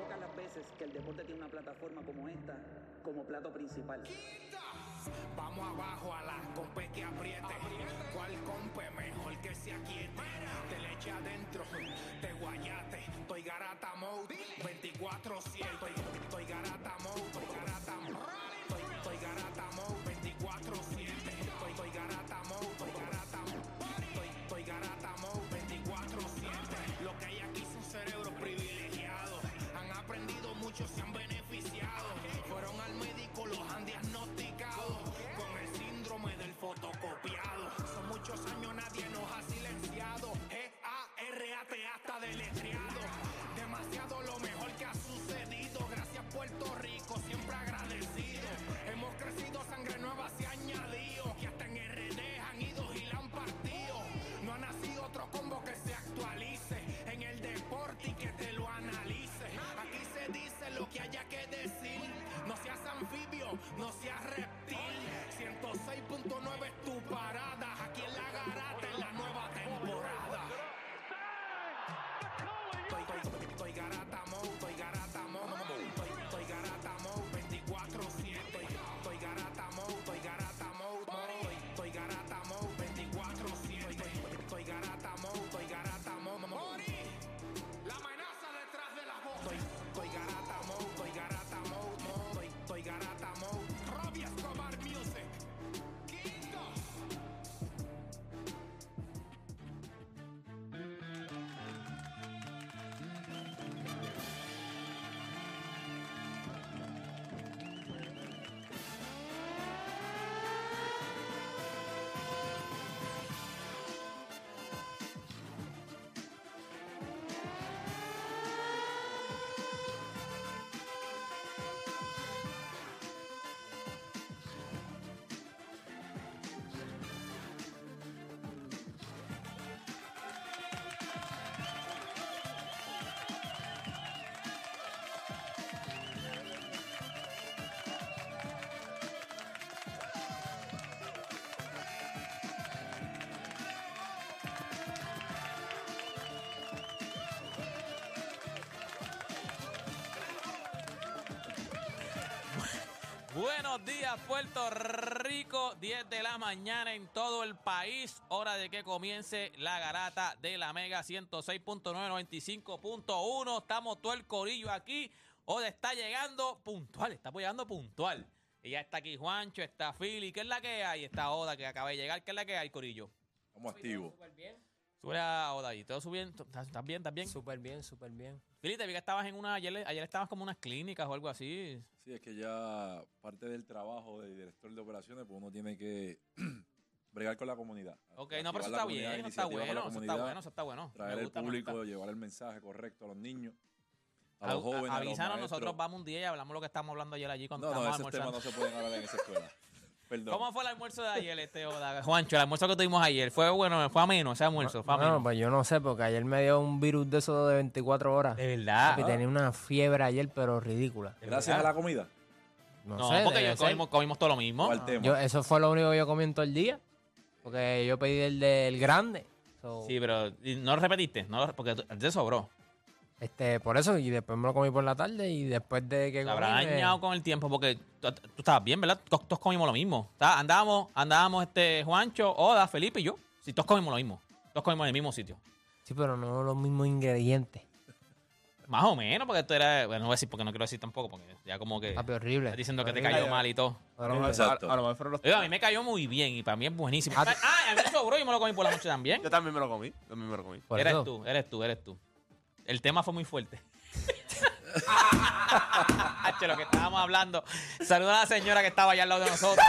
pocas las veces que el deporte tiene una plataforma como esta como plato principal. Vamos abajo a la compe que apriete. ¿Cuál compe mejor que se aquiete? Te le eche adentro, te guayate. Estoy garata mode, 24-7. Estoy, estoy garata mode, estoy garata aprendido mucho, se han beneficiado. Fueron al médico, los han diagnosticado estoy Buenos días, Puerto Rico. 10 de la mañana en todo el país. Hora de que comience la garata de la Mega 106.995.1. Estamos todo el corillo aquí. Oda está llegando puntual, está llegando puntual. Y ya está aquí Juancho, está Philly. ¿Qué es la que hay? Está Oda que acaba de llegar. ¿Qué es la que hay, corillo? Estamos activos. Sube a Oda y todo subiendo. ¿Estás estás bien? ¿Estás bien? Súper bien, súper bien. Philly, te vi que estabas en una. Ayer, ayer estabas como en unas clínicas o algo así. Sí, es que ya parte del trabajo de director de operaciones, pues uno tiene que bregar con la comunidad. Ok, no, pero eso está bien, eso está bueno, eso está bueno, eso está bueno. Traer Me el gusta, me público, gusta. llevar el mensaje correcto a los niños, a A- los jóvenes. a- a los avísanos, nosotros vamos un día y hablamos lo que estamos hablando ayer allí cuando No, no, estábamos esos temas no se pueden hablar en esa escuela. Perdón. ¿Cómo fue el almuerzo de ayer, este Oda? Juancho, el almuerzo que tuvimos ayer, ¿fue bueno? ¿Fue ameno ese almuerzo? ¿Fue ameno? Bueno, pues yo no sé, porque ayer me dio un virus de eso de 24 horas. de verdad. Papi, tenía una fiebre ayer, pero ridícula. Gracias a la comida. No, No, sé, porque yo comimos, comimos todo lo mismo. ¿Cuál tema? Yo- eso fue lo único que yo comí en todo el día. Porque yo pedí el del grande. So, Sí, pero ¿y no lo repetiste, no porque te sobró. Este, por eso, y después me lo comí por la tarde y después de que habrá comí, me- dañado con el tiempo porque tú, tú estabas bien, ¿verdad? Todos, comimos lo mismo. Está- Andábamos, andábamos este Juancho, Oda, Felipe y yo. Sí, todos comimos lo mismo. Todos comimos en el mismo sitio. Sí, pero no los mismos ingredientes. Más o menos, porque tú eras. Bueno, no voy a decir porque no quiero decir tampoco, porque ya como que. Papi, horrible. Estás diciendo que te cayó mal y todo. A lo mejor, Exacto. a- a lo mejor los- Oiga, a mí me cayó muy bien y para mí es buenísimo. Ah, Ah, a mí me sobró y me lo comí por la noche también. Yo también me lo comí. También me lo comí. Eres eso. tú, eres tú, eres tú. El tema fue muy fuerte. Lo que estábamos hablando. Saluda a la señora que estaba allá al lado de nosotros.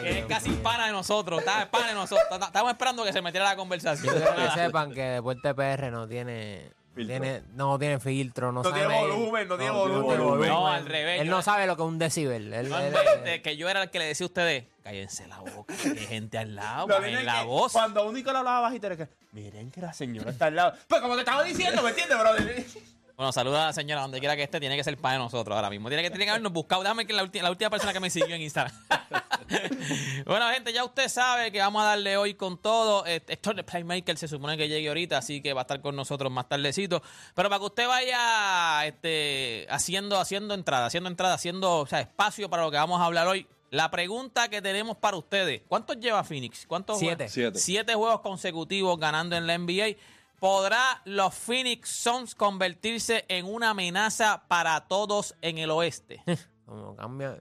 que es casi pana de nosotros. Estaba pana de nosotros. Estábamos esperando que se metiera la conversación. Quiero que sepan que Deporte PR no tiene. Tiene, no tiene filtro, no, No sabe. tiene volumen, no tiene No tiene volumen. volumen. No, al revés. Él no sabe lo que es un decibel. Él, No él- que yo era el que le decía a ustedes, cállense la boca, que hay gente al lado, es la que voz. Cuando único le hablaba bajito, era que, miren que la señora está al lado. Pues como te estaba diciendo, ¿me entiendes, brother? Bueno, saluda a la señora donde quiera que esté, tiene que ser para nosotros ahora mismo. Tiene que, tiene que habernos buscado. Déjame que la, ulti- la última persona que me siguió en Instagram. bueno, gente, ya usted sabe que vamos a darle hoy con todo. Eh, Esto de Playmaker se supone que llegue ahorita, así que va a estar con nosotros más tardecito. Pero para que usted vaya este, haciendo, haciendo entrada, haciendo entrada, haciendo o sea, espacio para lo que vamos a hablar hoy. La pregunta que tenemos para ustedes: ¿cuántos lleva Phoenix? ¿Cuántos Siete. juegos? Siete. Siete juegos consecutivos ganando en la NBA. ¿Podrá los Phoenix Suns convertirse en una amenaza para todos en el oeste? Como cambia.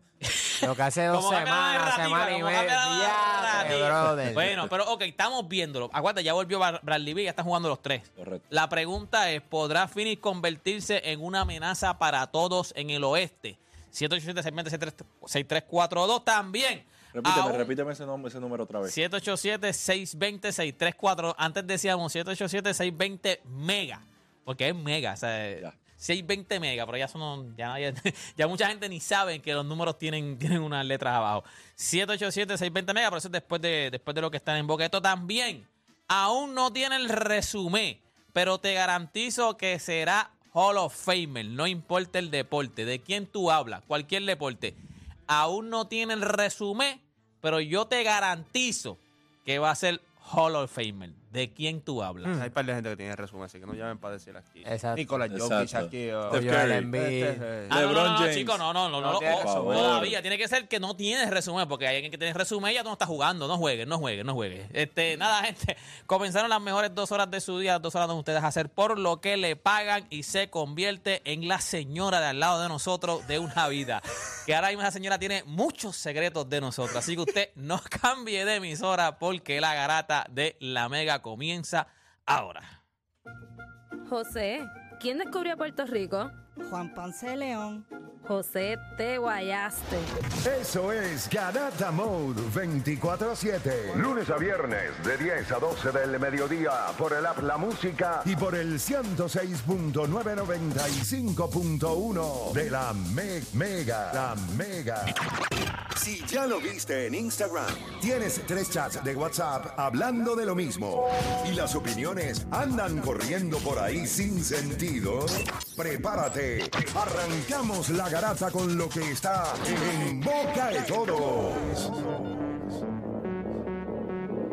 Lo que hace dos semanas, semana y media. Bueno, pero ok, estamos viéndolo. Aguanta, ya volvió Bradley Beal, ya están jugando los tres. Correcto. La pregunta es, ¿podrá Phoenix convertirse en una amenaza para todos en el oeste? 787-620-6342 también. Repíteme, Aún- repíteme ese, nombre, ese número otra vez. 787-620-634. Antes decíamos 787-620 mega. Porque es mega. O sea, Ya. 620 mega, pero ya son ya, nadie- ya mucha gente ni sabe que los números tienen, tienen unas letras abajo. 787-620 mega, pero eso es después de, después de lo que está en boqueto también. Aún no tiene el resumen, pero te garantizo que será Hall of Famer, no importa el deporte, de quién tú hablas, cualquier deporte. Aún no tiene el resumen, pero yo te garantizo que va a ser Hall of Famer. ¿De quién tú hablas? Hay un par de gente que tiene resumen, así que no llamen para decir aquí. Exacto. Nicolás Jokic Curry. Embiid. Este, Ah, no, no, no, no, James. chico, no, no, no, no, No no, tiene oh, resumen. todavía tiene que ser que no tienes resumen, porque hay alguien que tiene resumen y ya tú no estás jugando, no juegues, no juegues, no juegues. Este, nada, gente, comenzaron las mejores dos horas de su día, dos horas donde ustedes hacer por lo que le pagan y se convierte en la señora de al lado de nosotros de una vida. Que ahora mismo esa señora tiene muchos secretos de nosotros, así que usted no cambie de emisora porque la garata de la mega comienza ahora. José, ¿quién descubrió Puerto Rico? Juan Ponce de León. José, te guayaste. Eso es Garata Mode 24-7. Lunes a viernes de 10 a 12 del mediodía por el app La Música y por el 106.995.1 de la Me- Mega. La Mega. Si ya lo viste en Instagram, tienes tres chats de WhatsApp hablando de lo mismo y las opiniones andan corriendo por ahí sin sentido, prepárate. Arrancamos la garata con lo que está en boca de todos.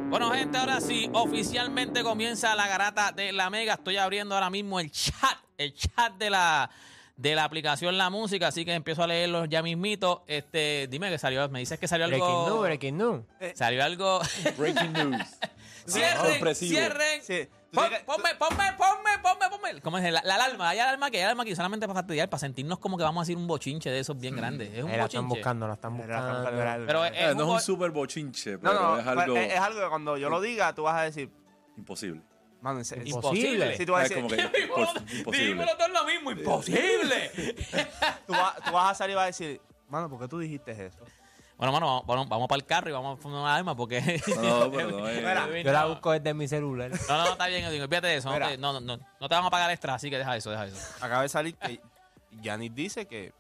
Bueno, gente, ahora sí, oficialmente comienza la garata de la Mega. Estoy abriendo ahora mismo el chat, el chat de la, de la aplicación La Música, así que empiezo a leerlos ya mismito. Este, dime que salió, me dices que salió Breaking algo. news, breaking news. Salió algo. Breaking news. cierren, Sorpresivo. cierren. Sí. Pon- que- Ponme, ponme, ponme, ponme, ponme. ¿Cómo es? La, la alarma, hay alarma que hay alarma aquí solamente para fastidiar, para sentirnos como que vamos a hacer un bochinche de esos bien grandes. Es un la están bochinche. buscando, la están buscando. Pero es, Eh, no es un bo- super bochinche, No, pero no, es pero algo es, es algo que cuando yo lo diga, tú vas a decir, imposible. mano, serio. imposible. Sí, tú vas a Es decir, como que imposible. dijimos los dos lo mismo, imposible. tú, vas, tú vas a salir y vas a decir, mano, ¿por qué tú dijiste eso? Bueno, mano, vamos, vamos, vamos para el carro y vamos a poner una alarma porque. No, pero no Mira, Yo la busco desde mi celular. No, no, no, está bien, Edwin, olvídate de eso. No Mira. te, no, no, no, no te vamos a pagar extra, así que deja eso, deja eso. Acaba de salir que Yanis dice que,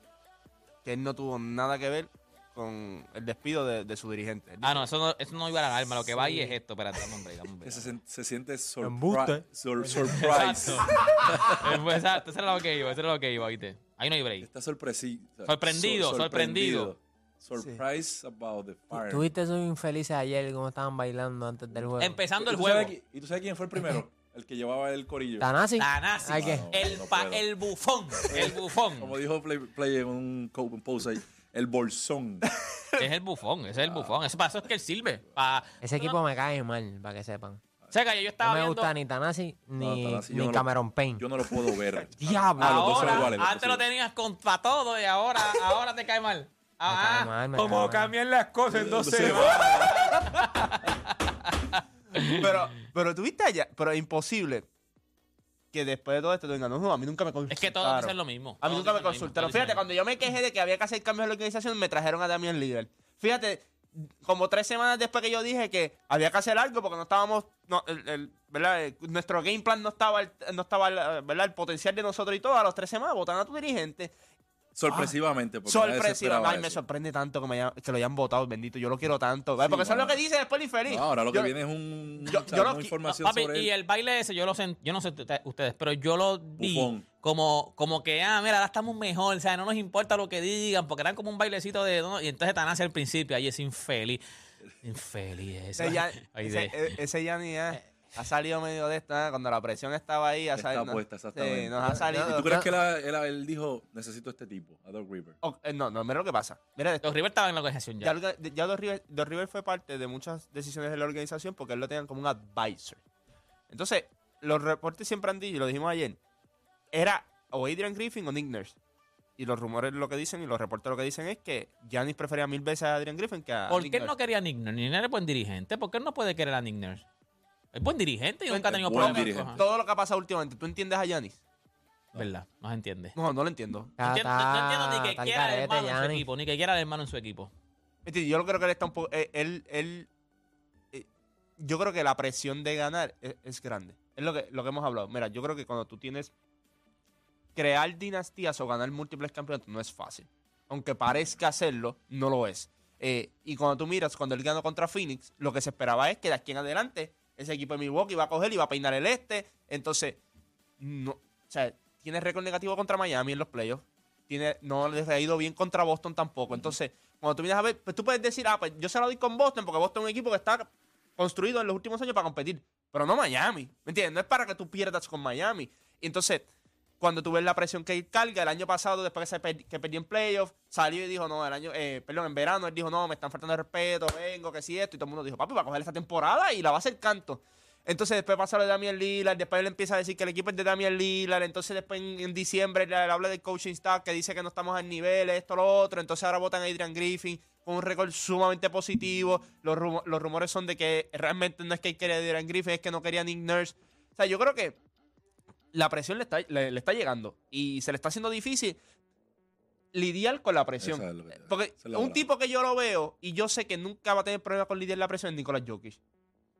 que él no tuvo nada que ver con el despido de, de su dirigente. Él Ah, no, eso no, eso no iba a la alarma, lo que va ahí es esto. Espérate, dame un break, dame un break. se, se siente Embuste. surpri- sur- surprise. Eh, Exacto, eso era lo que iba, eso era lo que iba, ¿viste? Ahí no hay break. Está sorpresi- Sorprendido, sorprendido. Surprise about the fire. Tuviste esos infelices ayer, cómo estaban bailando antes del juego. Empezando ¿Y el juego. ¿Y tú sabes quién fue el primero? El que llevaba el corillo. ¿Tanasi? Tanasi, Ay, ¿qué? No, el, no el bufón, el bufón. Como dijo Play, Play en un, un post ahí, el bolsón. Es el bufón, ese es el bufón. Eso para eso es que él sirve. Pa... Ese equipo me cae mal, para que sepan. O sea, que yo No estaba me viendo... gusta ni Tanasi ni, Tanasi, yo ni no lo- Cameron Payne. Yo no lo puedo ver. Diablo. Ah, los dos son Ahora, iguales, no antes lo tenías contra todo y ahora, ahora te cae mal. Ah, cae mal, me ¿Cómo cae mal. cambian las cosas en dos semanas? Pero, pero tuviste allá, pero es imposible que después de todo esto tú digas, no, no, a mí nunca me consultaron. Es que todos dicen lo mismo. A mí nunca me consultaron. Fíjate, cuando yo me quejé de que había que hacer cambios en la organización, me trajeron a Damian Líder. Fíjate, como tres semanas después que yo dije que había que hacer algo porque no estábamos, no, el, el- ¿verdad? Eh, Nuestro game plan no estaba, el- no estaba el, ¿verdad? el potencial de nosotros y todo. A los tres semanas votan a tu dirigente. Sorpresivamente. porque nadie se Sorpresiva. esperaba Ay, me sorprende tanto que, me hayan- que lo hayan votado, bendito. Yo lo quiero tanto. porque eso es lo que dice después el infeliz. No, ahora lo que Yo- viene es un, yo- o sea, yo lo una qui- información Papi, sobre y él. el baile ese, yo lo sé, yo no sé ustedes- pero yo lo vi Bufón. como, como que, ah, mira, ahora estamos mejor, o sea, no nos importa lo que digan, porque eran como un bailecito de... ¿no? Y entonces Tanasi al principio, ahí es infeliz. Infeliz ese. Ese, ya, Ay, ese, de- e- ese Gianni ya ha salido medio de esta, ¿eh? cuando la presión estaba ahí. Ha Está salido, no- puesta, exactamente. Sí, nos ha salido. ¿Y tú crees que él, él- él dijo, necesito este tipo, a Doc River? Oh, eh, no, no, mira lo que pasa. Mira esto. Los River estaban en la organización ya. Ya, ya Doc River, Doc River fue parte de muchas decisiones de la organización porque él lo tenían como un advisor. Entonces, los reportes siempre han dicho, y lo dijimos ayer, era o Adrian Griffin o Nick Nurse. Y los rumores lo que dicen y los reportes lo que dicen es que Giannis prefería mil veces a Adrian Griffin que a ¿Por Nick qué no quería a Nick Nurse? Nurse es buen dirigente. ¿Por qué no puede querer a Nick Nurse? Es buen dirigente y nunca ha tenido buen problemas. Todo lo que ha pasado últimamente, ¿tú entiendes a Giannis? ¿Verdad? No se entiende. No, no lo entiendo. No entiendo, no entiendo ni que quiera el hermano en su equipo, ni que quiera al hermano en su equipo. Yo creo que él está un poco. eh, Él, él, eh, yo creo que la presión de ganar es, es grande. Es lo que, lo que hemos hablado. Mira, yo creo que cuando tú tienes. Crear dinastías o ganar múltiples campeonatos no es fácil. Aunque parezca hacerlo, no lo es. Eh, y cuando tú miras, cuando él ganó contra Phoenix, lo que se esperaba es que de aquí en adelante ese equipo de Milwaukee iba a coger y iba a peinar el este. Entonces, no, o sea, tiene récord negativo contra Miami en los playoffs. Tiene, no les ha ido bien contra Boston tampoco. Entonces, cuando tú vienes a ver, pues tú puedes decir, ah, pues yo se lo doy con Boston porque Boston es un equipo que está construido en los últimos años para competir. Pero no Miami. ¿Me entiendes? No es para que tú pierdas con Miami. Entonces, cuando tú ves la presión que él carga, el año pasado, después que, se perdió en playoffs, salió y dijo, no, el año, eh, perdón, en verano, él dijo, no, me están faltando respeto, vengo, que si esto, y todo el mundo dijo, papi, va a coger esta temporada y la va a hacer canto. Entonces después pasa lo de Damian Lillard, después él empieza a decir que el equipo es de Damian Lillard, entonces después en, diciembre le habla del coaching staff que dice que no estamos al nivel, esto, lo otro, entonces ahora votan a Adrian Griffin con un récord sumamente positivo, los, los rumores son de que realmente no es que él quería a Adrian Griffin, es que no quería Nick Nurse. O sea, yo creo que la presión le está, le, le está llegando y se le está haciendo difícil lidiar con la presión. Esa es lo que- Porque es un tipo que yo lo veo y yo sé que nunca va a tener problema con lidiar la presión es Nicolás Jokic.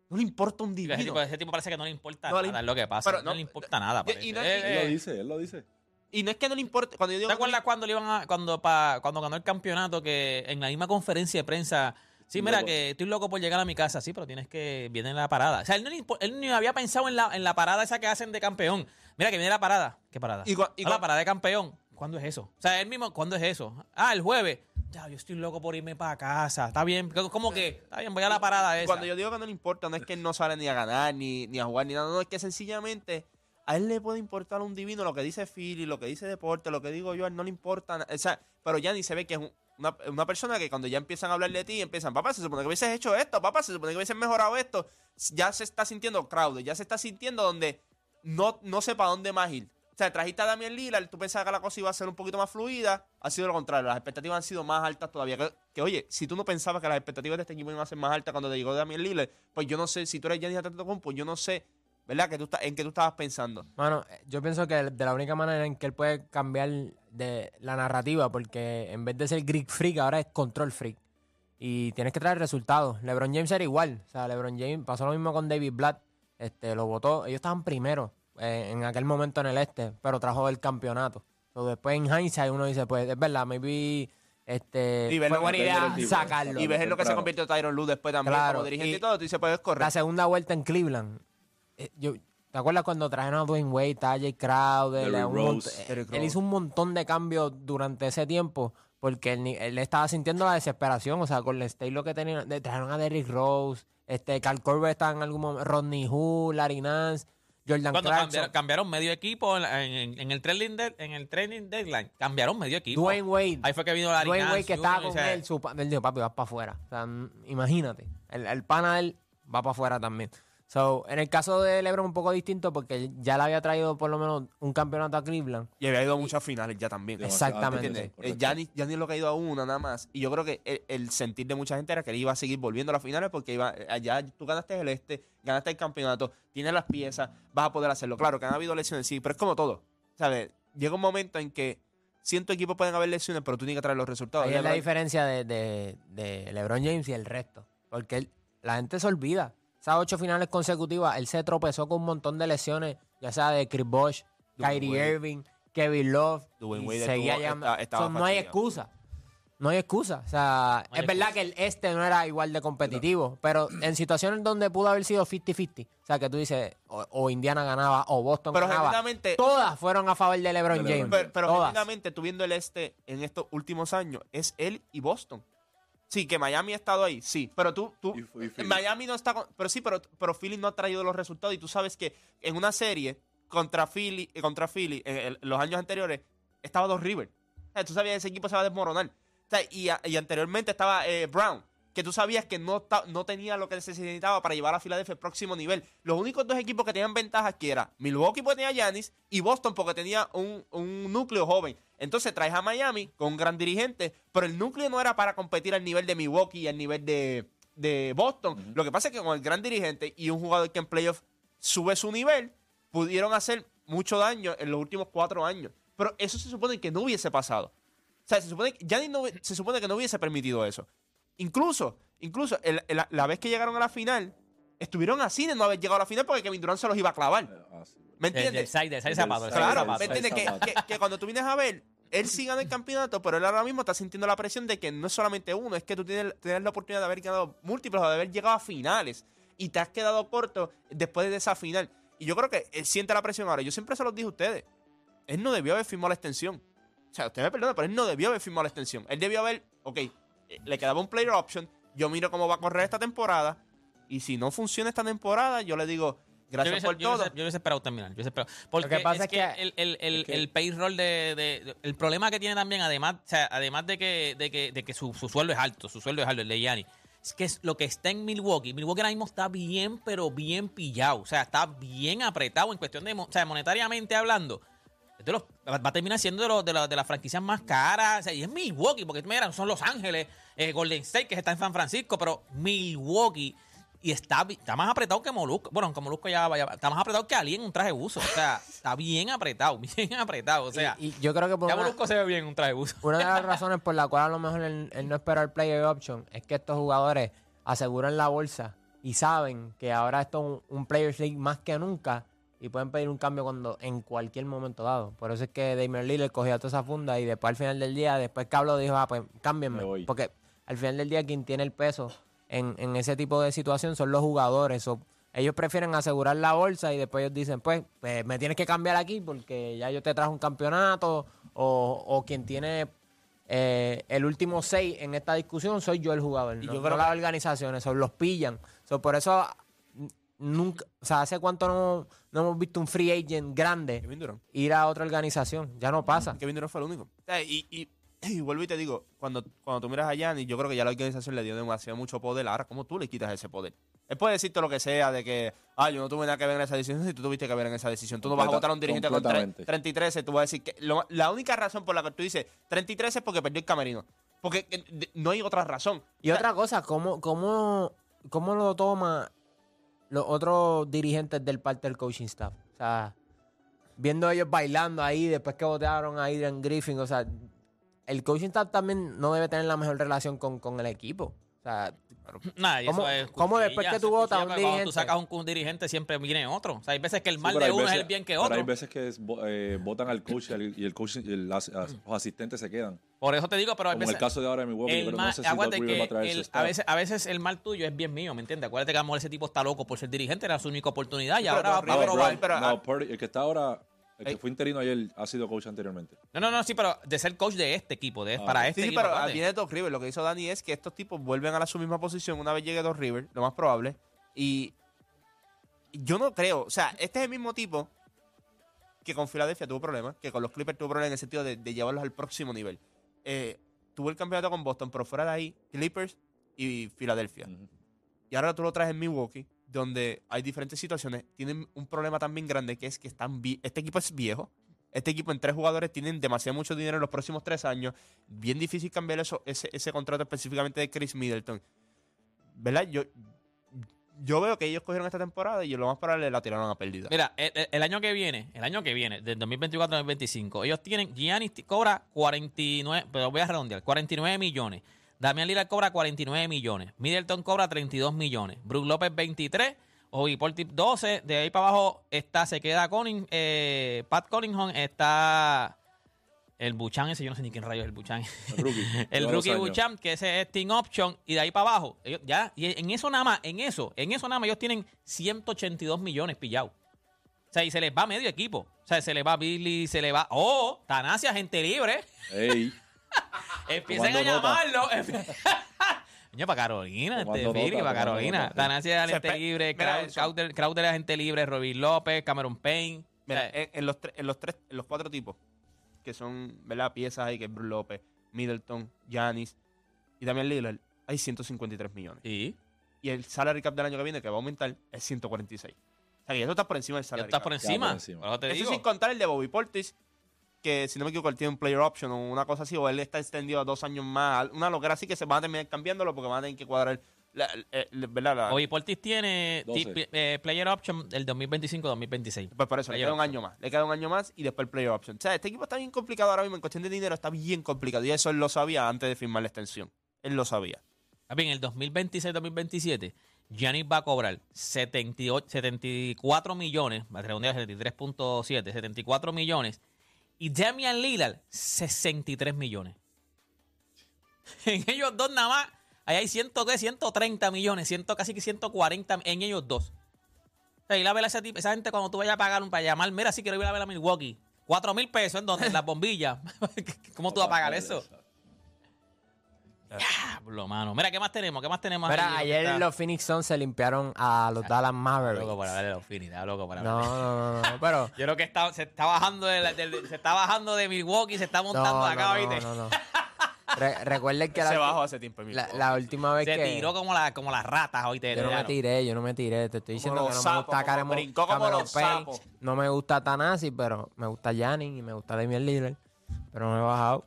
No le importa un Ese divino. tipo, ese tipo parece que no le importa No le nada, es lo que pasa. pero no, no- le importa nada. y- no- Eh, Él lo eh, dice, él lo dice. Y no es que no le importe. Cuando yo digo ¿Te le- acuerdas cuando le iban a, cuando pa, cuando ganó el campeonato que en la misma conferencia de prensa Sí, mira, que estoy loco por llegar a mi casa, sí, pero tienes que. Viene la parada. O sea, él, no él ni había pensado en la, en la parada esa que hacen de campeón. Mira, que viene la parada. ¿Qué parada? Y y Ah, la parada de campeón. ¿Cuándo es eso? O sea, él mismo, ¿cuándo es eso? Ah, el jueves. Ya, yo estoy loco por irme para casa. Está bien. ¿Cómo que? Está bien, voy a la parada esa. Cuando yo digo que no le importa, no es que él no sale ni a ganar, ni, ni a jugar, ni nada. No, es que sencillamente a él le puede importar un divino lo que dice Philly, lo que dice Deporte, lo que digo yo, a él no le importa. O sea, pero ya ni se ve que es un- una, persona que cuando ya empiezan a hablar de ti, empiezan, papá, se supone que hubieses hecho esto, papá, se supone que hubieses mejorado esto. Ya se está sintiendo crowded, ya se está sintiendo donde no, no sé dónde más ir. O sea, trajiste a Damian Lillard, tú pensabas que la cosa iba a ser un poquito más fluida, ha sido lo contrario, las expectativas han sido más altas todavía. Que, que, oye, si tú no pensabas que las expectativas de este equipo iban a ser más altas cuando te llegó Damian Lillard, pues yo no sé, si tú eres Giannis Antetokounmpo, yo no sé, ¿verdad? Que en qué tú estabas pensando. Mano, eh, yo pienso que de la única manera en que él puede cambiar de la narrativa, porque en vez de ser Greek Freak, ahora es Control Freak. Y tienes que traer resultados. LeBron James era igual. O sea, LeBron James pasó lo mismo con David Blatt. Este, lo votó. Ellos estaban primero eh, en aquel momento en el este, pero trajo el campeonato. So, después en hindsight uno dice, pues es verdad, maybe este, Y lo- buena idea sacarlo. Y ves en lo que se temprano. convirtió Tyron Lue después también Claro, como dirigente y, y- todo, tú dices, pues es La correcto. segunda vuelta en Cleveland. eh, yo, ¿Te acuerdas cuando trajeron a Dwayne Wade, a Jay Crowder? Un Rose. Él Rose. hizo un montón de cambios durante ese tiempo porque él, estaba sintiendo la desesperación. O sea, con el style lo que tenían. de- Trajeron a Derrick Rose, este, Carl Corbett estaba en algún momento, Rodney Hood, Larry Nance, Jordan Cuando cambiaron, cambiaron medio equipo en, en- en el training de- en el training deadline, cambiaron medio equipo. Dwayne Wade. Ahí fue que vino la Dwayne Wade que estaba con él, su él dijo, papi, vas para afuera. O sea, imagínate. El, el pana de él va para afuera también. So, en el caso de LeBron un poco distinto porque ya le había traído por lo menos un campeonato a Cleveland. Y había ido a muchas finales ya también. Exactamente. Eh, Ya ni, ya ni lo que ha ido a una nada más. Y yo creo que el, el sentir de mucha gente era que él iba a seguir volviendo a las finales porque iba eh, allá tú ganaste el este, ganaste el campeonato, tienes las piezas, vas a poder hacerlo. Claro que han habido lesiones, sí, pero es como todo. ¿Sabes? Llega un momento en que cientos equipos pueden haber lesiones, pero tú tienes que traer los resultados. Ahí es la LeBron- diferencia de, de- de LeBron James y el resto. Porque él- la gente se olvida. Esas ocho finales consecutivas, él se tropezó con un montón de lesiones, ya sea de Chris Bosh, Kyrie Wade. Irving, Kevin Love. Dwayne Wade seguía estuvo- llegando. esta- estaba So, no hay fastidiado. excusa. no hay excusa. O sea, No hay es verdad que el este no era igual de competitivo, pero en situaciones donde pudo haber sido 50-50, o sea, que tú dices, o, o Indiana ganaba o Boston Pero ganaba, genuinamente- todas fueron a favor de LeBron De James. Pero, pero todas. genuinamente, tú viendo el este en estos últimos años, es él y Boston. Sí, que Miami ha estado ahí, sí. Pero tú, tú Y- y Philly. Miami no está con- pero sí, pero, pero Philly no ha traído los resultados. Y tú sabes que en una serie contra Philly, eh, contra Philly en, el- los años anteriores, estaba Dos River. O sea, tú sabías que ese equipo se va a desmoronar. O sea, y, a- y anteriormente estaba eh, Brown, que tú sabías que no, no tenía lo que se necesitaba para llevar a Filadelfia al próximo nivel. Los únicos dos equipos que tenían ventajas que era Milwaukee porque tenía Giannis y Boston porque tenía un, un núcleo joven. Entonces traes a Miami con un gran dirigente, pero el núcleo no era para competir al nivel de Milwaukee y al nivel de, de Boston. Lo que pasa es que con el gran dirigente y un jugador que en playoff sube su nivel, pudieron hacer mucho daño en los últimos cuatro años. Pero eso se supone que no hubiese pasado. O sea, se supone, que- Giannis no, se supone que no hubiese permitido eso. Incluso, incluso el- el- la vez que llegaron a la final, estuvieron así de no haber llegado a la final porque Kevin Durant se los iba a clavar. Ah. ¿Me del entiendes? del zapato. Claro, zapato. ¿me entiendes? Que, zapato. que- que cuando tú vienes a ver, él sí gana el campeonato, pero él ahora mismo está sintiendo la presión de que no es solamente uno, es que tú tienes, tienes la oportunidad de haber ganado múltiples o de haber llegado a finales y te has quedado corto después de esa final. Y yo creo que él siente la presión ahora. Yo siempre se los dije a ustedes. Él no debió haber firmado la extensión. O sea, usted me perdona, pero él no debió haber firmado la extensión. Él debió haber, ok, le quedaba un player option, yo miro cómo va a correr esta temporada y si no funciona esta temporada, yo le digo, gracias hubiese, por yo todo. hubiese- yo hubiese esperado terminar. Yo hubiese esperado. Porque que pasa es es que, que- el, el, el, payroll de, de- de- El problema que tiene también, además, o sea, además de que, de que, de que su, su sueldo es alto, su sueldo es alto, el de Gianni, es que es lo que está en Milwaukee. Milwaukee ahora mismo está bien, pero bien pillado. O sea, está bien apretado en cuestión de. O sea, monetariamente hablando. Es de los- va a terminar siendo de, los, de, las- de las franquicias más caras. O sea, y es Milwaukee, porque mira, son Los Ángeles, eh, Golden State, que está en San Francisco, pero Milwaukee. Y está, está más apretado que Molusco. Bueno, aunque Molusco ya vaya. Está más apretado que Ali en un traje de buzo. O sea, está bien apretado, bien apretado. O sea, y, y yo creo que por ya una, Molusco se ve bien en un traje de buzo. una de las razones por la cual a lo mejor él, él no espera el player option es que estos jugadores aseguran la bolsa y saben que ahora esto es un, un Players League más que nunca y pueden pedir un cambio cuando en cualquier momento dado. Por eso es que Damian Lillard cogió toda esa funda y después al final del día, después Cablo dijo, ah, pues cámbienme. Porque al final del día quien tiene el peso en, en ese tipo de situación son los jugadores. O ellos prefieren asegurar la bolsa y después ellos dicen, pues, pues, me tienes que cambiar aquí porque ya yo te traje un campeonato o, o quien tiene eh, el último seis en esta discusión soy yo el jugador, Y no, yo no creo las que- organizaciones, son los pillan. So, por eso nunca, o sea, hace cuánto no, no hemos visto un free agent grande Kevin Durant. ir a otra organización, ya no pasa. Kevin Durant fue el único. O sea, y, y, y vuelvo y te digo, cuando, cuando tú miras a Giannis, yo creo que ya la organización le dio demasiado mucho poder. Ahora, ¿cómo tú le quitas ese poder? Él puede decirte lo que sea de que, ah, yo no tuve nada que ver en esa decisión. Si tú tuviste que ver en esa decisión, tú no vas a votar a un dirigente con tre- completamente. 30 y 13. Tú vas a decir que lo- la única razón por la que tú dices 30 y 13 es porque perdió el camerino. Porque eh, no hay otra razón. Y otra cosa, ¿cómo, cómo, cómo lo toma los otros dirigentes del parte del coaching staff? O sea, viendo ellos bailando ahí después que votaron a Adrian Griffin, o sea, el coaching staff también no debe tener la mejor relación con, con el equipo. O sea, Nah, y ¿Cómo- eso es cómo después que tú es votas a un Cuando tú dirigente? sacas un, un dirigente, siempre viene otro. O sea, hay veces que el Sí, mal pero de uno es veces- el bien que pero otro. hay veces que es eh, votan al coach y el, y el coach y el as- as- los asistentes se quedan. Por eso te digo, pero Como veces. el caso de ahora de Milwaukee, el pero mal- no sé si va a que traer el- a, veces, a veces el mal tuyo es bien mío, ¿me entiendes? Acuérdate que a lo mejor ese tipo está loco por ser dirigente, era su única oportunidad y Pero ahora va a probar. Pero- no, el que está ahora, el que Ey. fue interino ayer, ha sido coach anteriormente. No, no, no, sí, pero de ser coach de este equipo, de, Ah, para este Sí, sí, equipo. pero acuérdate. viene Doc River. Lo que hizo Dani es que estos tipos vuelven a la, su misma posición una vez llegue Doc River, lo más probable. Y yo no creo, o sea, este es el mismo tipo que con Filadelfia tuvo problemas, que con los Clippers tuvo problemas en el sentido de, de llevarlos al próximo nivel. Eh, tuvo el campeonato con Boston, pero fuera de ahí, Clippers y Filadelfia. Ujú. Y ahora tú lo traes en Milwaukee, donde hay diferentes situaciones. Tienen un problema también grande que es que están este equipo es viejo. Este equipo en tres jugadores tienen demasiado mucho dinero en los próximos tres años. Bien difícil cambiar eso, ese, ese contrato específicamente de Chris Middleton. ¿Verdad? Yo, yo veo que ellos cogieron esta temporada y lo más probable la tiraron a pérdida. Mira, el, el- el año que viene, el año que viene, del 2024 al 2025, ellos tienen, Giannis cobra 49, pero voy a redondear, 49 millones. Damian Lillard cobra 49 millones. Middleton cobra 32 millones. Brook López 23. Obi Portip 12. De ahí para abajo está, se queda Conning, eh, Pat Cunningham está El Buchan, ese yo no sé ni quién rayos es el Buchan. El rookie. el rookie. Buchan, que ese es Team Option, y de ahí para abajo. Ellos, ya, y en eso nada más, en eso, en eso nada más, ellos tienen 182 millones pillados. O sea, y se les va medio equipo. O sea, se les va Billy, se le va. ¡Oh! Tanasia, gente libre. Ey, Empiecen a llamarlo. Coño, para Carolina, este, nota, para Carolina. Tanasia, Se gente pe- libre. Crowder. Crowder, es gente libre. Robin López, Cameron Payne. Mira, en, en los tre- en los tres, en los cuatro tipos, que son, ¿verdad? Piezas ahí, que es Brook López, Middleton, Giannis y también Lillard, hay 153 millones. sí. Y el salary cap del año que viene, que va a aumentar, es 146. O sea, que eso está por encima del salary estás cap. por Ya encima. por encima. Eso te Eso digo. sin contar el de Bobby Portis, que si no me equivoco, él tiene un player option o una cosa así, o él está extendido a dos años más. Una locura así que se van a terminar cambiándolo porque van a tener que cuadrar. La, la- la- ¿verdad? La- Oye, Portis tiene 12. ti- eh, Player Option del 2025-2026. Pues por eso, le queda un option. año más. Le queda un año más y después el player option. O sea, este equipo está bien complicado ahora mismo. En cuestión de dinero está bien complicado. Y eso él lo sabía antes de firmar la extensión. Él lo sabía. Papi, en el 2026-2027, Giannis va a cobrar 78, 74 millones, va a redondear 73.7, 74 millones. Y Damian Lillard, 63 millones. En ellos dos nada más, ahí hay 100, ¿qué? 130 millones, 100, casi que 140 en ellos dos. O sea, ir a ver a ese tipo- esa gente cuando tú vayas a pagar un para llamar, mira, si quiero ir a ver a Milwaukee. 4 mil pesos en donde, en las bombillas. ¿Cómo tú vas a pagar eso? Diablo, mano. Mira, ¿qué más tenemos? ¿Qué más tenemos? Mira, ahí? ayer los Phoenix Suns se limpiaron a los Dallas Mavericks. Loco para de los Phoenix, está loco para No, no, no, no, pero... Yo creo que está, se está bajando de, la- del- se está bajando de Milwaukee, se está No, montando no, acá, no, ¿viste? no, no. Re- recuerden que Se la, bajó hace tiempo. la, la última vez Se que... tiró como, la, como las ratas hoy te Yo no me tiré, yo no me tiré. Te estoy diciendo que no me gusta Cameron, brincó como los sapos. No me gusta Tanasi, pero me gusta Giannis y me gusta Damian Lillard. Pero no me he bajado.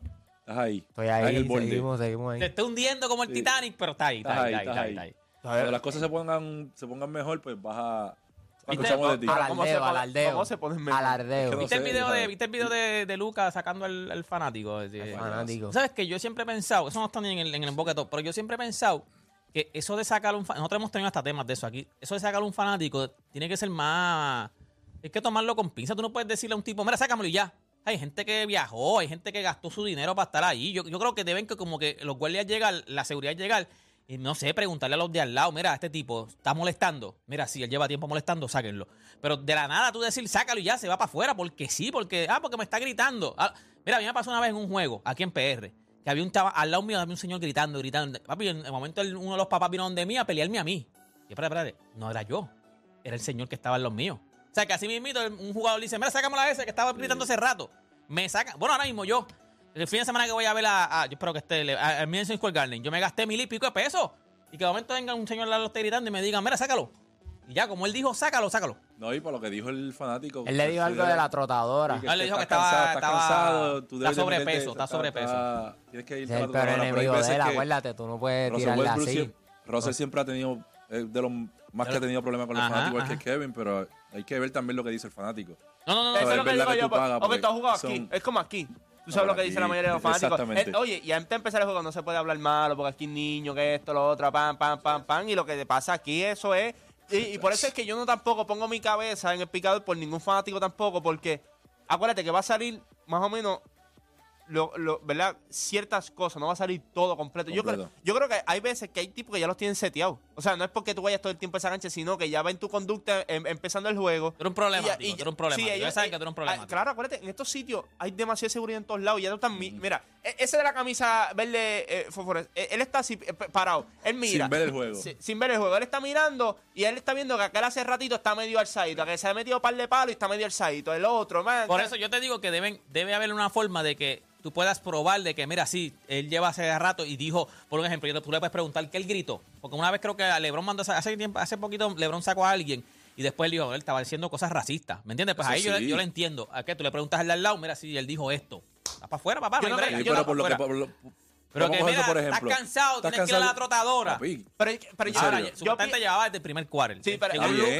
Ahí. Estoy ahí, el borde. seguimos, seguimos Se ahí. está hundiendo como el Sí. Titanic, pero está ahí, está ahí, ahí, está ahí, está ahí. Cuando las cosas se pongan, se pongan mejor, pues vas a... Escuchamos de ti. Al ¿Cómo se aldeo, pone- al aldeo. cómo se pone mejor? Alardeo. no ¿Viste el video, de. ¿Viste el video de, de Lucas sacando al, al fanático? De- Fanático. ¿Sabes que Yo siempre he pensado, eso no está ni en el, en el emboqueto, pero yo siempre he pensado que eso de sacar un fanático, nosotros hemos tenido hasta temas de eso aquí, eso de sacar un fanático tiene que ser más, hay que tomarlo con pinza, tú no puedes decirle a un tipo, mira, sácamelo y ya. Hay gente que viajó, hay gente que gastó su dinero para estar ahí. Yo, yo creo que deben que como que los guardias llegar, la seguridad llegar, y no sé, preguntarle a los de al lado, mira, este tipo está molestando. Mira, si él lleva tiempo molestando, sáquenlo. Pero de la nada tú decir, sácalo y ya, se va para afuera, porque sí, porque, ah, porque me está gritando. Ah, mira, a mí me pasó una vez en un juego, aquí en PR, que había un chava- al lado mío había un señor gritando, gritando. Papi, en el momento uno de los papás vino donde mí a pelearme a mí. Y espérate, espérate, no era yo, era el señor que estaba en los míos. O sea, que así mismito un jugador le dice, mira, sácame la ese que estaba gritando hace rato. Me saca, bueno, ahora mismo yo, el fin de semana que voy a ver a, a- yo espero que esté, le- a, a Madison Square Garden, yo me gasté mil y pico de pesos. Y que de momento venga un señor al lo esté gritando y me diga, mira, sácalo. Y ya, como él dijo, sácalo, sácalo. No, y por lo que dijo el fanático. Él le dijo algo de la trotadora. él le dijo que estaba- cansado, estaba- cansado, tú está debes sobrepeso, está sobrepeso. Tienes que ir Ese es el peor enemigo de él, acuérdate, tú no puedes Russell tirarle Westbrook así. siempre- Russell siempre ha tenido, es de los más que ha tenido problemas con los Ajá, fanáticos, igual que Kevin, pero hay que ver también lo que dice el fanático. No, no, no. Eso es lo que digo yo. pagas Porque tú has jugado aquí. Es como aquí. Tú sabes lo que dice la mayoría de los fanáticos. exactamente. Eh, oye, y antes de empezar el juego no se puede hablar malo porque aquí niño, que esto, lo otro, pam, pam, pam, pam. Y lo que te pasa aquí, eso es. Y, y por eso es que yo no tampoco pongo mi cabeza en el picador por ningún fanático tampoco, porque acuérdate que va a salir más o menos. Lo, lo- ¿verdad? Ciertas cosas, no va a salir todo completo. Yo creo, yo creo que hay veces que hay tipos que ya los tienen seteados. O sea, no es porque tú vayas todo el tiempo a esa cancha, sino que ya ven tu conducta em- empezando el juego. Tú eres un problemático, Y- y- tú eres un problemático. sí, Ellos saben que tú eres un ah, problemático. Claro, acuérdate, en estos sitios hay demasiada seguridad en todos lados. Y ya tú estás. mi- Mira, e- ese de la camisa verde eh, eh, él está así, eh, parado. Él mira. Sin ver el juego. Sin ver el juego. Él está mirando y él está viendo que aquel hace ratito está medio alzadito. Que se ha metido par de palos y está medio alzadito. El otro, man. Por eso yo te digo que deben, debe haber una forma de que tú puedas probar de que, mira, sí, él lleva hace rato y dijo, por un ejemplo, tú le puedes preguntar qué él gritó. Porque una vez creo que LeBron mandó, hace tiempo, hace poquito, LeBron sacó a alguien y después él dijo, él estaba diciendo cosas racistas. ¿Me entiendes? Pues Eso ahí yo, sí. yo lo entiendo. ¿A qué? Tú le preguntas al de al lado, mira, sí, él dijo esto. Va para afuera, papá. Yo no pero no- por lo que. fuera. por lo- Pero que mira, por estás ejemplo. cansado, Estás tienes que ir a la cansado- trotadora. Papi, Pero, pero yo- Ahora, yo pi- llevaba desde el primer quarter. Sí, pero, ah, hay, que,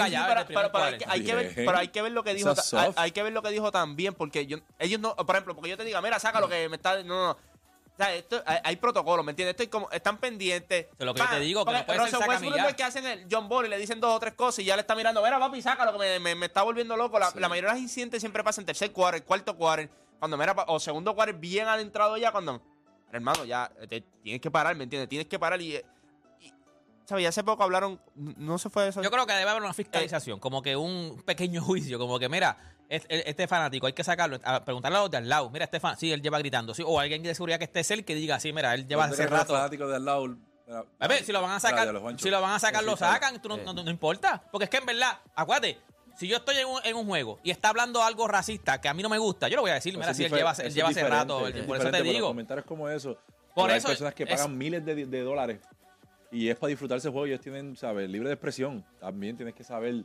quarter. hay que ver, Bien. pero hay que ver lo que dijo. Hay, que ver lo que dijo también, porque yo, ellos no, por ejemplo, porque yo te diga, mira, saca lo que me está. No, no, no. O sea, esto, hay, hay protocolos, ¿me entiendes? Estoy como, están pendientes. es lo que yo te digo, que no puede ser es que hacen el John Ball y le dicen dos o tres cosas y ya le está mirando, mira, papi, saca lo que me, me- me está volviendo loco. La, Sí. la mayoría de los incidentes siempre pasan en tercer quarter, cuarto quarter. Cuando mira, o segundo quarter bien adentrado ya, cuando. Hermano, ya te- tienes que parar, ¿me entiendes? Tienes que parar y. y ¿Sabes? Y hace poco hablaron. No se fue eso. Yo creo que debe haber una fiscalización, como que un pequeño juicio, como que, mira, el- este fanático hay que sacarlo, a preguntarle a los de al lado, mira, este fan, sí, él lleva gritando, sí, o alguien de seguridad que esté cerca que diga, sí, mira, él lleva hace rato. fanáticos de al lado. A ver, si lo van a sacar, de si lo van a sacar, lo sacan, tú no, no- no importa. Porque es que en verdad, acuérdate, si yo estoy en un, en un juego y está hablando algo racista que a mí no me gusta, yo le voy a decir, mira, es si él lleva, él lleva hace rato, es por eso te pero digo. comentarios como eso. Por pero eso hay personas que es- pagan miles de, de dólares y es para disfrutar ese juego. Ellos tienen, ¿sabes? Libre de expresión. También tienes que saber.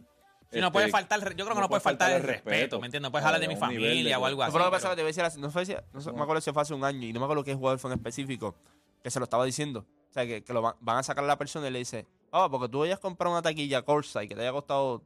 Si no este, puede faltar, yo creo que no, puede faltar el respeto, respeto. ¿me entiendes? No puedes hablar de mi familia de- o algo No así. fue lo que pero- pasaba, te voy a decir no, fue, no sé- me acuerdo si fue hace un año y no me acuerdo qué jugador fue en específico que se lo estaba diciendo. O sea, que, que lo van, van a sacar a la persona y le dice, ah, porque tú hayas comprado una taquilla Corsa y que te haya costado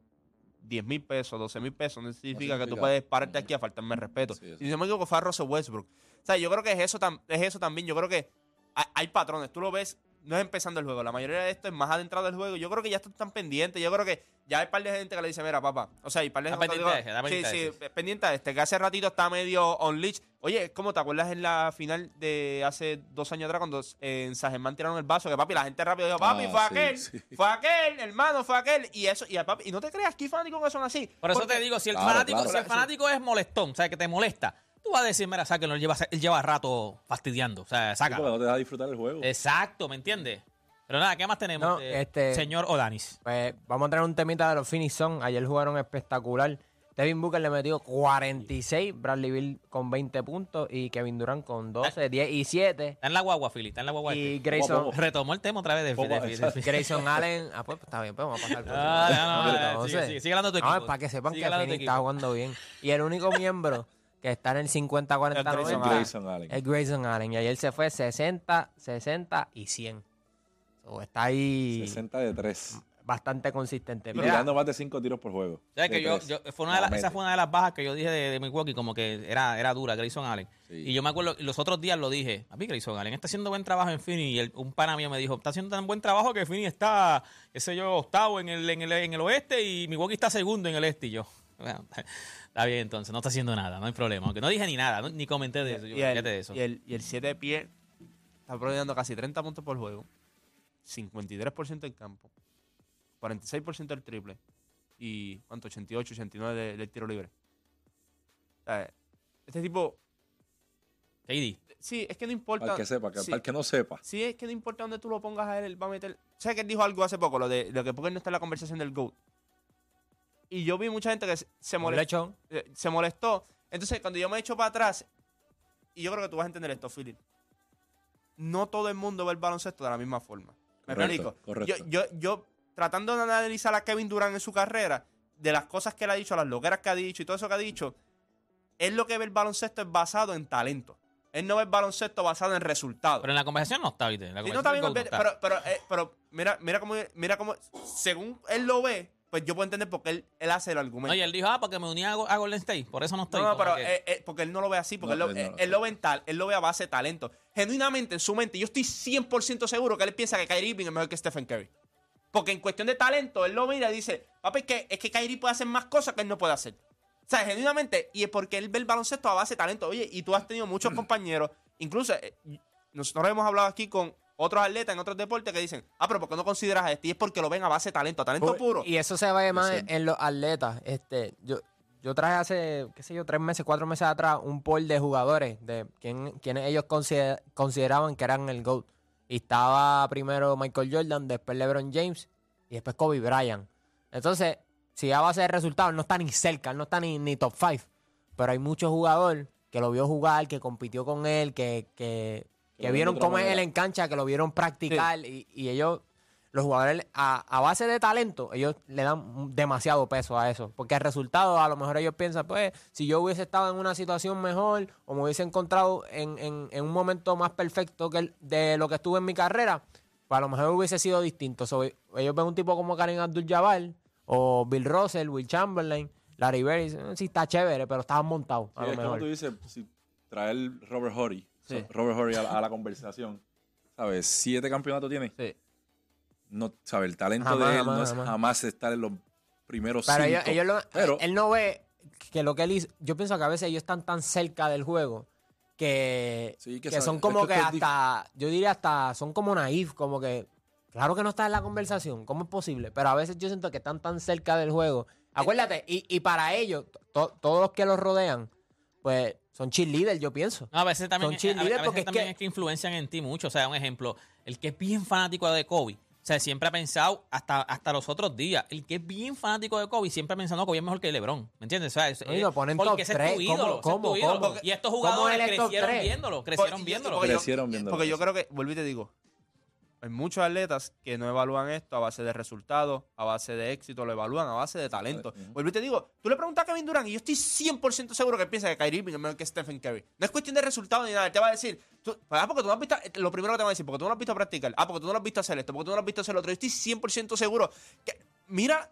10 mil pesos, 12 mil pesos, no significa que tú puedes pararte aquí a faltarme el respeto. Sí, y si no me equivoco fue a Russell Westbrook. O sea, yo creo que es eso, es eso también. Yo creo que hay, hay patrones. Tú lo ves, no es empezando el juego. La mayoría de esto es más adentrado del juego. Yo creo que ya están pendientes. Yo creo que ya hay un par de gente que le dice, mira, papá. O sea, hay par de gente que pendiente digo, de ese, está Sí, de sí, ese. pendiente de este, que hace ratito está medio on leash. Oye, ¿cómo te acuerdas en la final de hace dos años atrás cuando en San Germán tiraron el vaso? Que papi, la gente rápido dijo, papi, Ah, fue sí, aquel, sí. fue aquel, hermano, fue aquel. Y eso, y, a papi, y no te creas que fanáticos que son así. Por eso Porque- te digo, si el Claro, fanático, claro. si el fanático es molestón, o sea, que te molesta, tú vas a decir, mira, sáquenlo, él lleva, él lleva rato fastidiando. O sea, sácalo. no te deja disfrutar el juego. Exacto, ¿me entiendes? Pero nada, ¿qué más tenemos? No, eh, este- Señor Odanis. Pues vamos a tener un temita de los Phoenix Suns. Ayer jugaron espectacular. Devin Booker le metió 46, Bradley Bill con 20 puntos y Kevin Durant con 12, 10 y 7. Está en la guagua, Philly, está en la guagua. Y este. Grayson, Retomó el tema otra vez de, de- de- exacto. de- Grayson Allen. Ah, pues está bien, pues vamos a pasar. Ah, no, no, no, Entonces, sigue, sigue, sigue hablando de tu no, equipo. para que sepan Sigue que Phoenix está jugando bien. Y el único miembro que está en el 50-40 Es Grayson Allen. es Grayson Allen. Y ayer se fue 60, 60 y 100. So, está ahí 60 de 3. bastante consistente. Y Mira, tirando más de 5 tiros por juego. ¿Sabes De que yo, yo- fue una de La las- esa fue una de las bajas que yo dije de, de Milwaukee, como que era, era dura, Grayson Allen. Sí. Y yo me acuerdo, los otros días lo dije, a mí Grayson Allen está haciendo buen trabajo en Phoenix. Y el- un pana mío me dijo, está haciendo tan buen trabajo que Phoenix está, qué sé yo, octavo en el, en el, en el oeste y Milwaukee está segundo en el este. Y yo, bueno, está bien entonces, no está haciendo nada, no hay problema. Aunque no dije ni nada, no- ni comenté de eso. Yo, y, el, fíjate de eso. y el, y el 7 de pie está promediando casi 30 puntos por juego, 53% en campo, 46% del triple y ¿cuánto? 88, 89 de- del tiro libre. O sea, este tipo, KD. sí, es que no importa. Para el que sepa, que, sí, para el que no sepa. sí, es que no importa dónde tú lo pongas a él, él va a meter. ¿Sabes que él dijo algo hace poco? Lo de lo que porque él no está en la conversación del GOAT. Y yo vi mucha gente que se- molestó eh, se molestó. Entonces, cuando yo me echo para atrás, y yo creo que tú vas a entender esto, Philip. No todo el mundo ve el baloncesto de la misma forma. ¿Me Correcto, explico? correcto. Yo, yo, yo, tratando de analizar a Kevin Durant en su carrera, de las cosas que él ha dicho, las loqueras que ha dicho y todo eso que ha dicho, él lo que ve el baloncesto es basado en talento. Él no ve el baloncesto basado en resultados. Pero en la conversación no está, ¿viste? En la Sí, no está bien, pero, eh, pero mira, mira cómo, mira cómo, según él lo ve, pues yo puedo entender por qué él, él hace el argumento. Oye, él dijo, ah, porque me uní a, Go- a Golden State, por eso no estoy. No, no, pero que- eh, eh, porque él no lo ve así, porque No, él, lo, él no, eh, él lo ve en tal, él lo ve a base de talento. Genuinamente, en su mente, yo estoy 100% seguro que él piensa que Kyrie Irving es mejor que Stephen Curry. Porque en cuestión de talento, él lo mira y dice, papi, es que, es que Kyrie puede hacer más cosas que él no puede hacer. O sea, genuinamente, y es porque él ve el baloncesto a base de talento. Oye, y tú has tenido muchos compañeros, incluso eh, nosotros hemos hablado aquí con otros atletas en otros deportes que dicen, ah, pero ¿por qué no consideras a este? Y es porque lo ven a base de talento, a talento puro. Y eso se ve más en los atletas. Este, yo, yo traje hace, qué sé yo, tres meses, cuatro meses atrás, un poll de jugadores, de quién, quienes ellos consider- consideraban que eran el GOAT. Y estaba primero Michael Jordan, después LeBron James y después Kobe Bryant. Entonces, si a base de resultados, no está ni cerca, no está ni, ni top five. Pero hay muchos jugadores que lo vio jugar, que compitió con él, que, que, Que vieron cómo es él manera. en cancha, que lo vieron practicar y, y ellos, los jugadores, a, a base de talento, ellos le dan demasiado peso a eso. Porque el resultado, a lo mejor ellos piensan, pues, si yo hubiese estado en una situación mejor o me hubiese encontrado en, en- en un momento más perfecto que el- de lo que estuve en mi carrera, pues a lo mejor hubiese sido distinto. So, ellos ven un tipo como Karim Abdul-Jabbar o Bill Russell, Will Chamberlain, Larry Bird, y dicen, "Eh, sí está chévere, pero estaban montados a Sí, lo es como tú dices, si traer Robert Horry, Sí. Robert Horry a, la- a la conversación, ¿sabes? Siete campeonatos tiene. Sí. No, ¿sabes? El talento Jamás, de él jamás, no es jamás. jamás estar en los primeros Pero cinco. ellos, ellos lo- pero él no ve que lo que él hizo, yo pienso que a veces ellos están tan cerca del juego que, Sí, que son como que hasta, yo diría hasta, son como naif, como que, claro que no está en la conversación, ¿cómo es posible? Pero a veces yo siento que están tan cerca del juego. Acuérdate, y, y para ellos, to- todos los que los rodean, pues son cheerleaders, yo pienso. No, a veces también, Son a- veces porque es también que- es que influencian en ti mucho. O sea, un ejemplo, el que es bien fanático de Kobe, o sea, siempre ha pensado, hasta, hasta los otros días, el que es bien fanático de Kobe siempre ha pensado, no, Kobe es mejor que LeBron. ¿Me entiendes? O sea, es- lo ponen porque top ese es tu ídolo. ¿Cómo? ese es tu ídolo. ¿Cómo? Y estos ¿Cómo jugadores es crecieron viéndolo, crecieron Porque- viéndolo. porque yo- Crecieron viéndolo. Porque yo creo que, volví y te digo, hay muchos atletas que no evalúan esto a base de resultados, a base de éxito, lo evalúan a base de talento. Volví y te digo, tú le preguntas a Kevin Durant y yo estoy 100% seguro que piensa que Kyrie Irving es mejor que Stephen Curry. No es cuestión de resultados ni nada, él te va a decir, tú, pues, ah, porque tú no has visto, lo primero que te va a decir, porque tú no lo has visto practicar, ah, porque tú no lo has visto hacer esto, porque tú no lo has visto hacer lo otro. Yo estoy 100% seguro que, mira,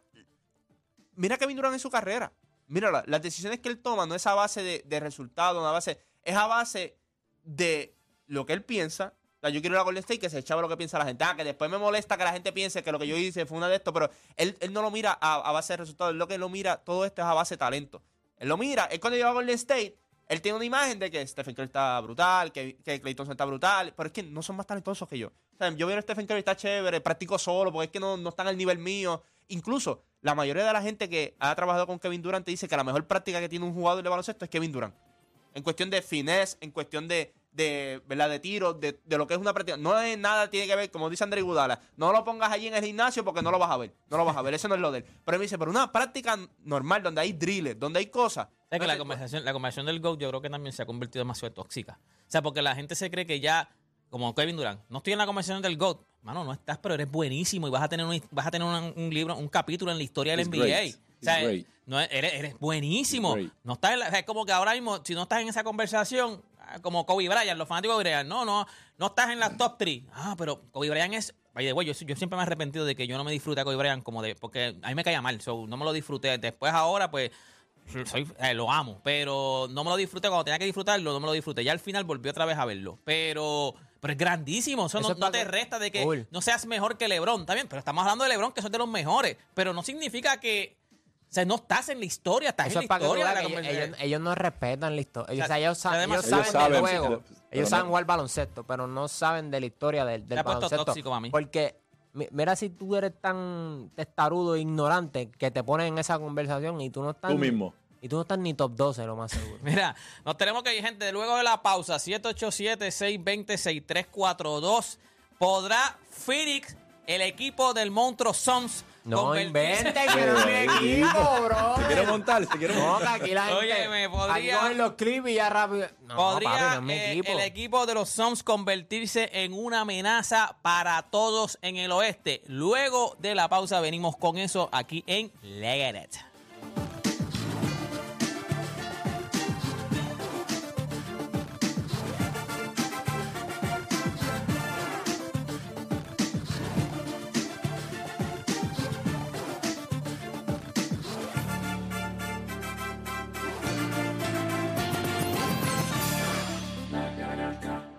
mira a Kevin Durant en su carrera. Mírala, las decisiones que él toma no es a base de, de resultados, no a base, es a base de lo que él piensa. Yo quiero ir a Golden State que se echaba lo que piensa la gente. Ah, que después me molesta que la gente piense que lo que yo hice fue una de esto, pero él, él no lo mira a, base de resultados, él lo que lo mira, todo esto es a base de talento. Él lo mira, él cuando llega a Golden State, él tiene una imagen de que Stephen Curry está brutal, que, que está brutal, pero es que no son más talentosos que yo. O yo veo a Stephen Curry está chévere, practico solo, porque es que no, no están al nivel mío. Incluso la mayoría de la gente que ha trabajado con Kevin Durant te dice que la mejor práctica que tiene un jugador de baloncesto es Kevin Durant. En cuestión de finesse, en cuestión de, de ¿verdad? De tiro, de, de lo que es una práctica. No es nada, tiene que ver, como dice André Gudala, no lo pongas allí en el gimnasio porque no lo vas a ver. No lo vas a ver, eso no es lo de él. Pero él me dice, pero una práctica normal, donde hay drills, donde hay cosas. O sea, que la conversación, la conversación del GOAT yo creo que también se ha convertido demasiado tóxica. O sea, porque la gente se cree que ya, como Kevin Durant, no estoy en la conversación del GOAT. Mano, no estás, pero eres buenísimo y vas a tener un, vas a tener un, un libro, un capítulo en la historia del NBA. great. O sea, no, eres, eres buenísimo. No estás en la- o sea, es como que ahora mismo, si no estás en esa conversación, como Kobe Bryant, los fanáticos de Bryant, no, no, no estás en la top 3. Ah, pero Kobe Bryant es. By the way, yo, yo siempre me he arrepentido de que yo no me disfruté a Kobe Bryant como de. Porque a mí me caía mal, so, no me lo disfruté. Después, ahora, pues. Soy, eh, lo amo, pero no me lo disfruté cuando tenía que disfrutarlo, no me lo disfruté. Ya al final volví otra vez a verlo. Pero, pero es grandísimo. Eso, Eso no, te resta de que Cool. no seas mejor que LeBron, está bien, pero estamos hablando de LeBron, que son de los mejores. Pero no significa que. O sea, no estás en la historia, estás Eso en es la tú historia de la que ellos, ellos- ellos no respetan la historia. Ellos, O sea, ellos, sa- además- ellos saben del saben, juego. pero- ellos pero saben no- jugar baloncesto, pero no saben de la historia del, del ha puesto baloncesto. tóxico mí. Porque mi- mira si tú eres tan testarudo e ignorante que te pones en esa conversación y tú no estás... Tú mismo. Y tú no estás ni top 12, lo más seguro. Mira, nos tenemos que ir, gente. Luego de la pausa, 787-620-6342. ¿Podrá Phoenix, el equipo del monstruo Suns, No inventes, que no equipo, bro. Se quiere montar, se quiere No, montar. que aquí la gente... Oye, me podría- Aquí cogen los clips y ya rápido... No, ¿Podría papi, no es mi eh, equipo. el equipo de los Suns convertirse en una amenaza para todos en el oeste? Luego de la pausa venimos con eso aquí en Leggett.